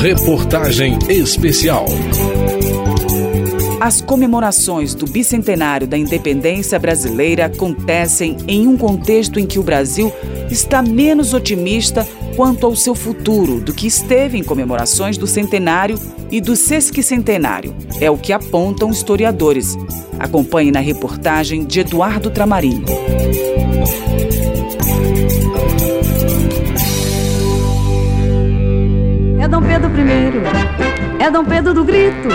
Reportagem especial. As comemorações do bicentenário da independência brasileira acontecem em um contexto em que o Brasil está menos otimista quanto ao seu futuro do que esteve em comemorações do centenário e do sesquicentenário. É o que apontam historiadores. Acompanhe na reportagem de Eduardo Tramarim. Pedro I, é Dom Pedro do Grito.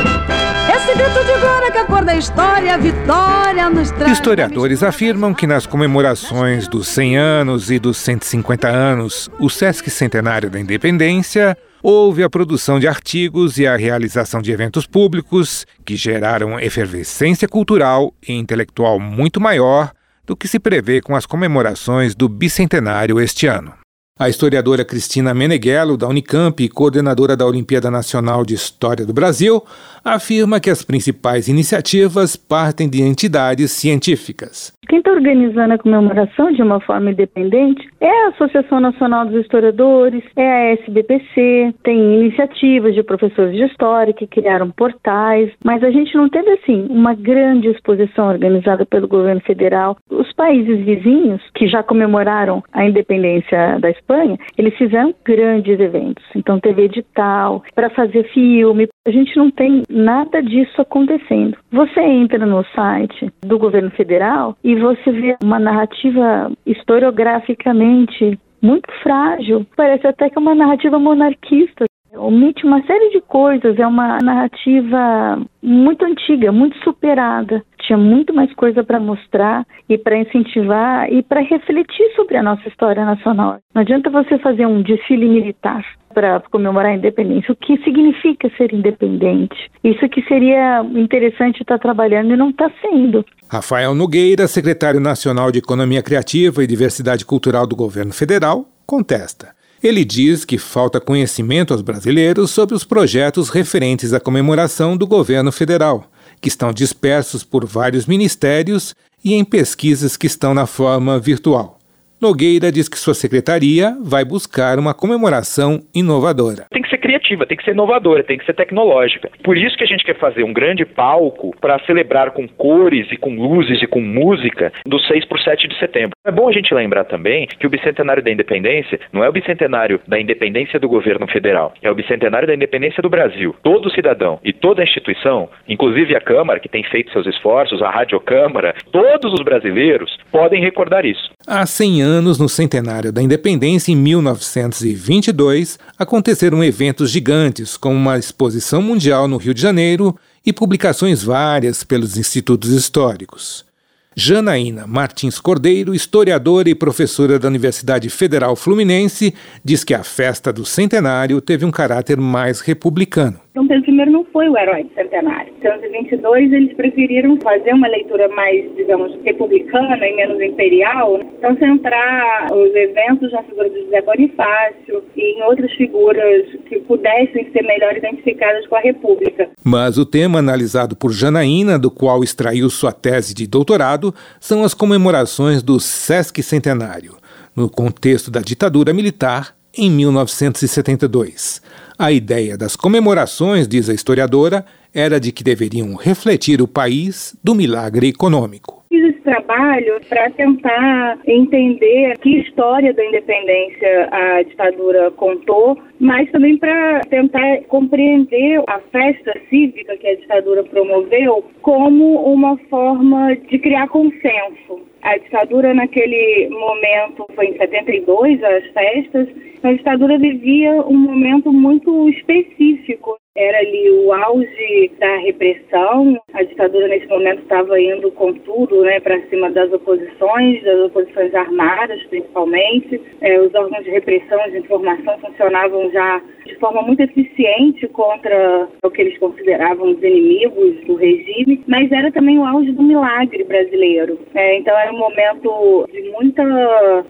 Esse grito de glória que a história, vitória nos traz. Historiadores afirmam que nas comemorações dos 100 anos e dos 150 anos, o Sesc Centenário da Independência, houve a produção de artigos e a realização de eventos públicos que geraram efervescência cultural e intelectual muito maior do que se prevê com as comemorações do bicentenário este ano. A historiadora Cristina Meneghello, da Unicamp e coordenadora da Olimpíada Nacional de História do Brasil, afirma que as principais iniciativas partem de entidades científicas. Quem está organizando a comemoração de uma forma independente é a Associação Nacional dos Historiadores, é a SBPC, tem iniciativas de professores de história que criaram portais, mas a gente não teve assim uma grande exposição organizada pelo governo federal. Os países vizinhos que já comemoraram a independência da Espanha Espanha, eles fizeram grandes eventos. Então teve edital para fazer filme. A gente não tem nada disso acontecendo. Você entra no site do governo federal e você vê uma narrativa historiograficamente muito frágil. Parece até que é uma narrativa monarquista. Omite uma série de coisas, é uma narrativa muito antiga, muito superada. Tinha muito mais coisa para mostrar e para incentivar e para refletir sobre a nossa história nacional. Não adianta você fazer um desfile militar para comemorar a independência. O que significa ser independente? Isso que seria interessante estar trabalhando e não está sendo. Rafael Nogueira, secretário nacional de Economia Criativa e Diversidade Cultural do governo federal, contesta. Ele diz que falta conhecimento aos brasileiros sobre os projetos referentes à comemoração do governo federal, que estão dispersos por vários ministérios e em pesquisas que estão na forma virtual. Nogueira diz que sua secretaria vai buscar uma comemoração inovadora. Ser criativa, tem que ser inovadora, tem que ser tecnológica. Por isso que a gente quer fazer um grande palco para celebrar com cores e com luzes e com música do 6 por 7 de setembro. É bom a gente lembrar também que o bicentenário da independência não é o bicentenário da independência do governo federal, é o bicentenário da independência do Brasil. Todo cidadão e toda instituição, inclusive a Câmara, que tem feito seus esforços, a Rádio Câmara, todos os brasileiros podem recordar isso. Há 100 anos, no centenário da independência, em 1922, aconteceram eventos gigantes, como uma exposição mundial no Rio de Janeiro e publicações várias pelos institutos históricos. Janaína Martins Cordeiro, historiadora e professora da Universidade Federal Fluminense, diz que a festa do centenário teve um caráter mais republicano. Dom Pedro I não foi o herói do centenário. Então, em 22, eles preferiram fazer uma leitura mais, digamos, republicana e menos imperial. Então, centrar os eventos na figura de José Bonifácio e em outras figuras que pudessem ser melhor identificadas com a República. Mas o tema analisado por Janaína, do qual extraiu sua tese de doutorado, são as comemorações do Sesc Centenário, no contexto da ditadura militar em 1972. A ideia das comemorações, diz a historiadora, era de que deveriam refletir o país do milagre econômico. Fiz esse trabalho para tentar entender que história da independência a ditadura contou, mas também para tentar compreender a festa cívica que a ditadura promoveu como uma forma de criar consenso. A ditadura naquele momento foi em 72 as festas, a ditadura vivia um momento muito específico era ali o auge da repressão. A ditadura nesse momento estava indo com tudo, né, para cima das oposições, das oposições armadas, principalmente. É, os órgãos de repressão, de informação funcionavam já de forma muito eficiente contra o que eles consideravam os inimigos do regime, mas era também o auge do milagre brasileiro. É, então era um momento de muita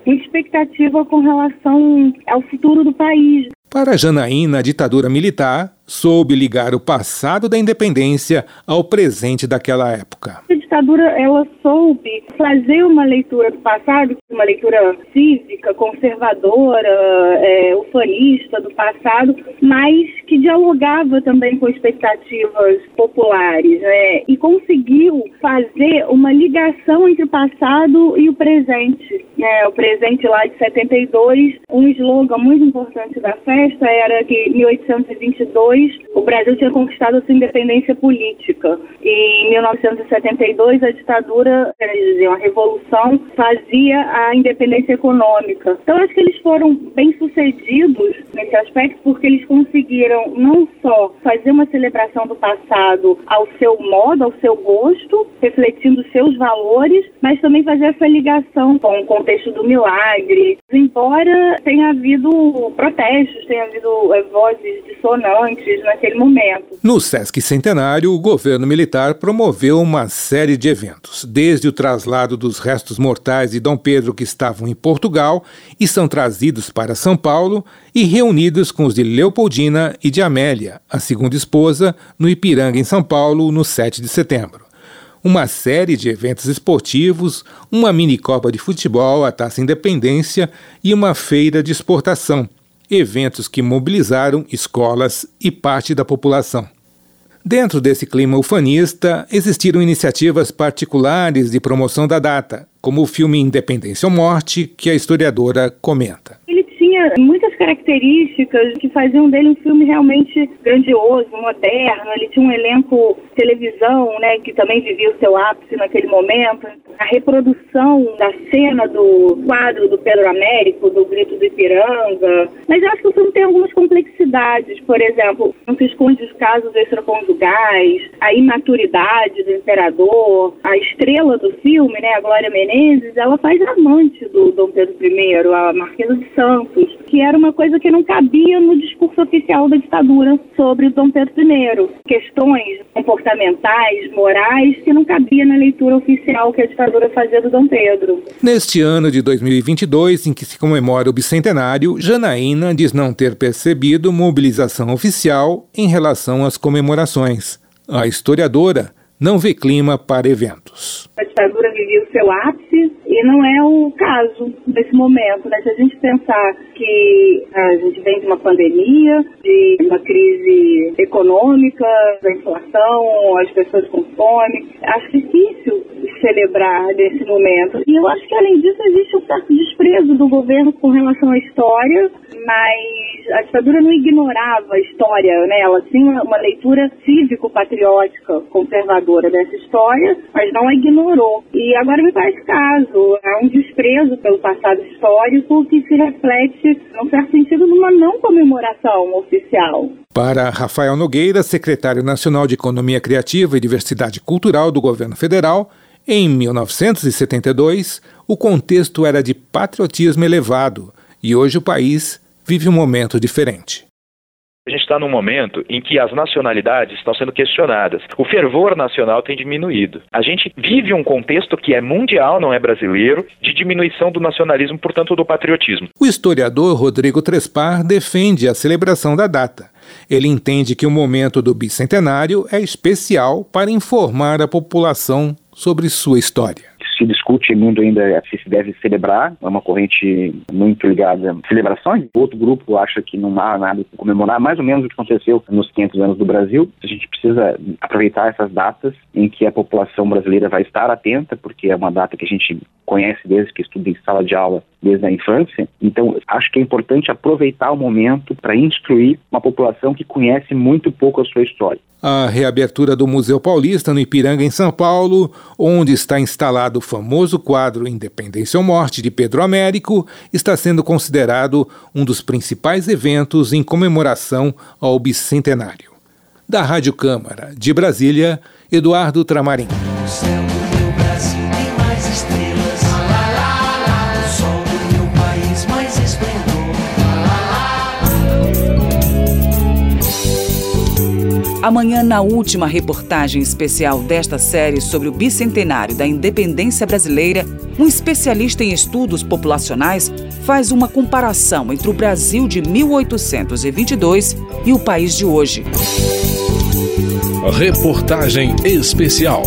expectativa com relação ao futuro do país. Para Janaína, a ditadura militar soube ligar o passado da independência ao presente daquela época. A ditadura ela soube fazer uma leitura do passado, uma leitura cívica, conservadora, é, ufanista do passado, mas que dialogava também com expectativas populares né? e conseguiu fazer uma ligação entre o passado e o presente. Né? O presente lá de 72, um slogan muito importante da festa era que 1822 o Brasil tinha conquistado a sua independência política. E em 1972, a ditadura, quer dizer, a revolução, fazia a independência econômica. Então, acho que eles foram bem-sucedidos nesse aspecto, porque eles conseguiram não só fazer uma celebração do passado ao seu modo, ao seu gosto, refletindo seus valores, mas também fazer essa ligação com o contexto do milagre. Embora tenha havido protestos, tenha havido é, vozes dissonantes, naquele momento. No Sesc Centenário, o governo militar promoveu uma série de eventos, desde o traslado dos restos mortais de Dom Pedro que estavam em Portugal e são trazidos para São Paulo e reunidos com os de Leopoldina e de Amélia, a segunda esposa, no Ipiranga, em São Paulo, no 7 de setembro uma série de eventos esportivos, uma mini Copa de Futebol, a Taça Independência e uma feira de exportação, eventos que mobilizaram escolas e parte da população. Dentro desse clima ufanista, existiram iniciativas particulares de promoção da data, como o filme Independência ou Morte, que a historiadora comenta. Ele tinha muitas características que faziam dele um filme realmente grandioso, moderno. Ele tinha um elenco televisão, né, que também vivia o seu ápice naquele momento. A reprodução da cena do quadro do Pedro Américo, do Grito do Ipiranga. Mas eu acho que o filme tem algumas complexidades. Por exemplo, não se esconde os casos extraconjugais, a imaturidade do imperador, a estrela do filme, né, a Glória Menezes, ela faz amante do Dom Pedro I, a Marquesa de Santos, que era uma coisa que não cabia no discurso oficial da ditadura sobre o Dom Pedro I. Questões comportamentais, morais, que não cabia na leitura oficial que a ditadura fazia do Dom Pedro. Neste ano de 2022, em que se comemora o bicentenário, Janaína diz não ter percebido mobilização oficial em relação às comemorações. A historiadora não vê clima para eventos. A ditadura vivia o seu ápice e não é o caso nesse momento. Né? Se a gente pensar que a gente vem de uma pandemia, de uma crise econômica, da inflação, as pessoas com fome, acho difícil celebrar nesse momento. E eu acho que, além disso, existe um certo desprezo do governo com relação à história, mas a ditadura não ignorava a história, né? Ela tinha uma leitura cívico-patriótica conservadora dessa história, mas não a ignorou. E agora me faz caso, há um desprezo pelo passado histórico que se reflete, num certo sentido, numa não comemoração oficial. Para Rafael Nogueira, secretário nacional de Economia Criativa e Diversidade Cultural do governo federal, em 1972, o contexto era de patriotismo elevado e hoje o país vive um momento diferente. A gente está num momento em que as nacionalidades estão sendo questionadas. O fervor nacional tem diminuído. A gente vive um contexto que é mundial, não é brasileiro, de diminuição do nacionalismo, portanto, do patriotismo. O historiador Rodrigo Trespar defende a celebração da data. Ele entende que o momento do bicentenário é especial para informar a população sobre sua história se discute muito ainda se se deve celebrar, é uma corrente muito ligada a celebrações. Outro grupo acha que não há nada para comemorar, mais ou menos o que aconteceu nos 500 anos do Brasil. A gente precisa aproveitar essas datas em que a população brasileira vai estar atenta, porque é uma data que a gente conhece desde que estuda em sala de aula, desde a infância. Então, acho que é importante aproveitar o momento para instruir uma população que conhece muito pouco a sua história. A reabertura do Museu Paulista no Ipiranga, em São Paulo, onde está instalado o famoso quadro Independência ou Morte de Pedro Américo, está sendo considerado um dos principais eventos em comemoração ao bicentenário. Da Rádio Câmara, de Brasília, Eduardo Tramarim. Amanhã, na última reportagem especial desta série sobre o bicentenário da independência brasileira, um especialista em estudos populacionais faz uma comparação entre o Brasil de 1822 e o país de hoje. Reportagem especial.